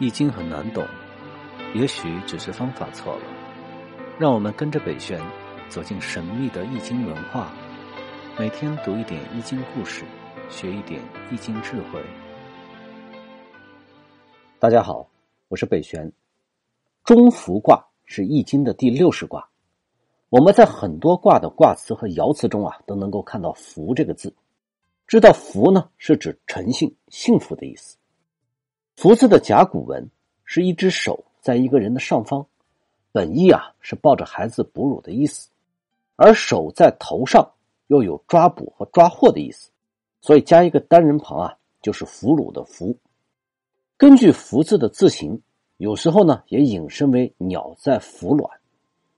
易经很难懂，也许只是方法错了。让我们跟着北玄走进神秘的易经文化，每天读一点易经故事，学一点易经智慧。大家好，我是北玄。中孚卦是易经的第六十卦。我们在很多卦的卦辞和爻辞中啊，都能够看到“福”这个字。知道“福”呢，是指诚信、幸福的意思。福字的甲骨文是一只手在一个人的上方，本意啊是抱着孩子哺乳的意思，而手在头上又有抓捕和抓获的意思，所以加一个单人旁啊，就是俘虏的“俘”。根据福字的字形，有时候呢也引申为鸟在孵卵，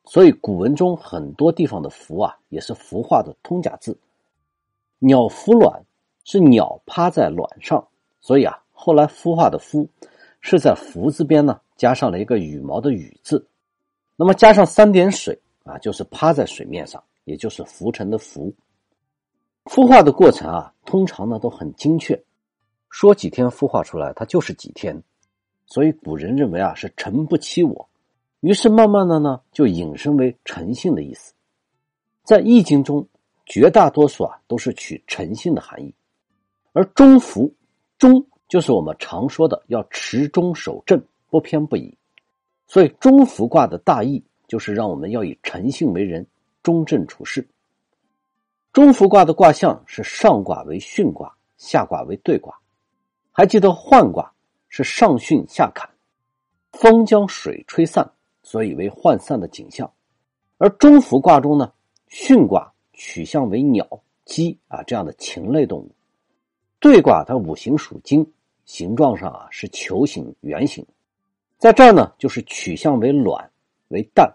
所以古文中很多地方的“凫”啊也是孵化的通假字。鸟孵卵是鸟趴在卵上，所以啊。后来孵化的“孵”是在“福”字边呢加上了一个羽毛的“羽”字，那么加上三点水啊，就是趴在水面上，也就是浮沉的“浮”。孵化的过程啊，通常呢都很精确，说几天孵化出来，它就是几天。所以古人认为啊是“诚不欺我”，于是慢慢的呢就引申为诚信的意思。在《易经》中，绝大多数啊都是取诚信的含义，而中孚中。就是我们常说的要持中守正，不偏不倚。所以中孚卦的大意就是让我们要以诚信为人，中正处事。中孚卦的卦象是上卦为巽卦，下卦为兑卦。还记得涣卦是上巽下坎，风将水吹散，所以为涣散的景象。而中孚卦中呢，巽卦取向为鸟、鸡啊这样的禽类动物，兑卦它五行属金。形状上啊是球形、圆形，在这儿呢就是取向为卵、为蛋，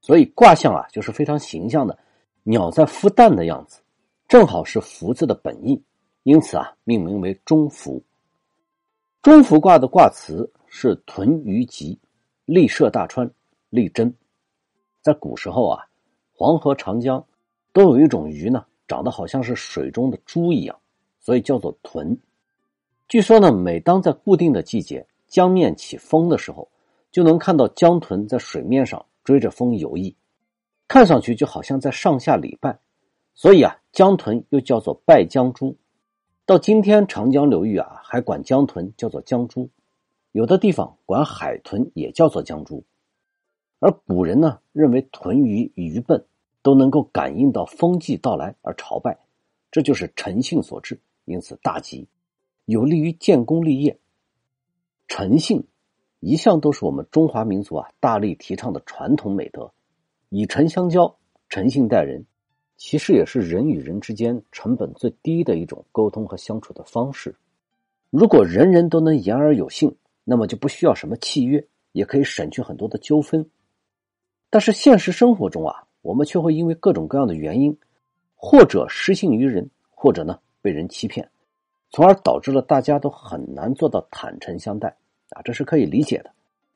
所以卦象啊就是非常形象的鸟在孵蛋的样子，正好是“福”字的本意，因此啊命名为中孚。中孚卦的卦辞是“屯于吉，利涉大川，利贞”。在古时候啊，黄河、长江都有一种鱼呢，长得好像是水中的猪一样，所以叫做豚。据说呢，每当在固定的季节江面起风的时候，就能看到江豚在水面上追着风游弋，看上去就好像在上下礼拜，所以啊，江豚又叫做拜江猪。到今天，长江流域啊，还管江豚叫做江猪，有的地方管海豚也叫做江猪。而古人呢，认为豚鱼愚笨，都能够感应到风季到来而朝拜，这就是诚信所致，因此大吉。有利于建功立业。诚信一向都是我们中华民族啊大力提倡的传统美德，以诚相交，诚信待人，其实也是人与人之间成本最低的一种沟通和相处的方式。如果人人都能言而有信，那么就不需要什么契约，也可以省去很多的纠纷。但是现实生活中啊，我们却会因为各种各样的原因，或者失信于人，或者呢被人欺骗。从而导致了大家都很难做到坦诚相待啊，这是可以理解的，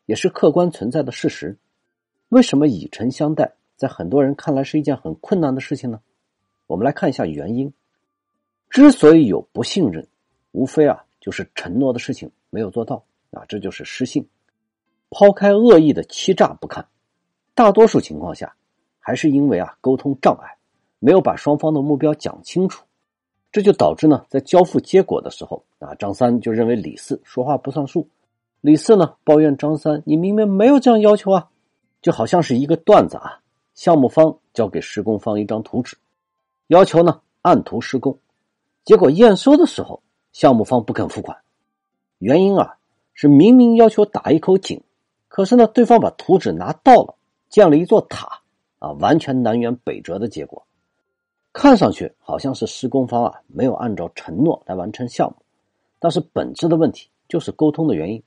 也是客观存在的事实。为什么以诚相待在很多人看来是一件很困难的事情呢？我们来看一下原因。之所以有不信任，无非啊就是承诺的事情没有做到啊，这就是失信。抛开恶意的欺诈不看，大多数情况下还是因为啊沟通障碍，没有把双方的目标讲清楚。这就导致呢，在交付结果的时候啊，张三就认为李四说话不算数，李四呢抱怨张三：“你明明没有这样要求啊！”就好像是一个段子啊，项目方交给施工方一张图纸，要求呢按图施工，结果验收的时候，项目方不肯付款，原因啊是明明要求打一口井，可是呢对方把图纸拿到了，建了一座塔啊，完全南辕北辙的结果。看上去好像是施工方啊没有按照承诺来完成项目，但是本质的问题就是沟通的原因。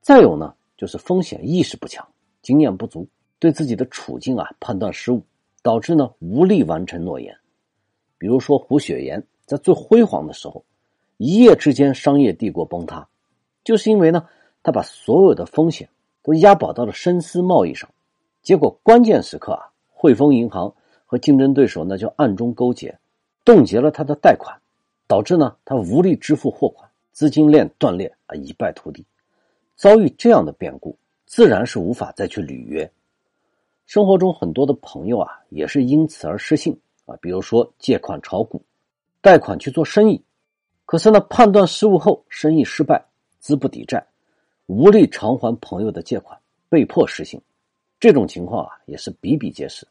再有呢，就是风险意识不强，经验不足，对自己的处境啊判断失误，导致呢无力完成诺言。比如说胡雪岩在最辉煌的时候，一夜之间商业帝国崩塌，就是因为呢他把所有的风险都押宝到了深思贸易上，结果关键时刻啊汇丰银行。和竞争对手那就暗中勾结，冻结了他的贷款，导致呢他无力支付货款，资金链断裂啊，一败涂地。遭遇这样的变故，自然是无法再去履约。生活中很多的朋友啊，也是因此而失信啊，比如说借款炒股、贷款去做生意，可是呢，判断失误后，生意失败，资不抵债，无力偿还朋友的借款，被迫失信。这种情况啊，也是比比皆是。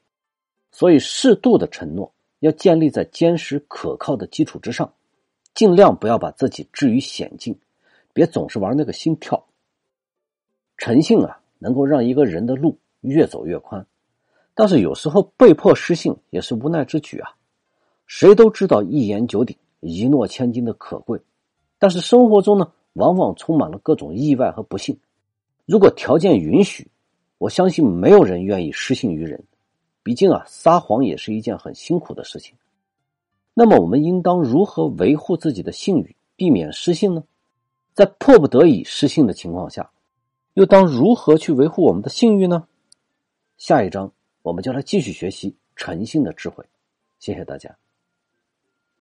所以，适度的承诺要建立在坚实可靠的基础之上，尽量不要把自己置于险境，别总是玩那个心跳。诚信啊，能够让一个人的路越走越宽，但是有时候被迫失信也是无奈之举啊。谁都知道一言九鼎、一诺千金的可贵，但是生活中呢，往往充满了各种意外和不幸。如果条件允许，我相信没有人愿意失信于人。毕竟啊，撒谎也是一件很辛苦的事情。那么，我们应当如何维护自己的信誉，避免失信呢？在迫不得已失信的情况下，又当如何去维护我们的信誉呢？下一章我们将来继续学习诚信的智慧。谢谢大家。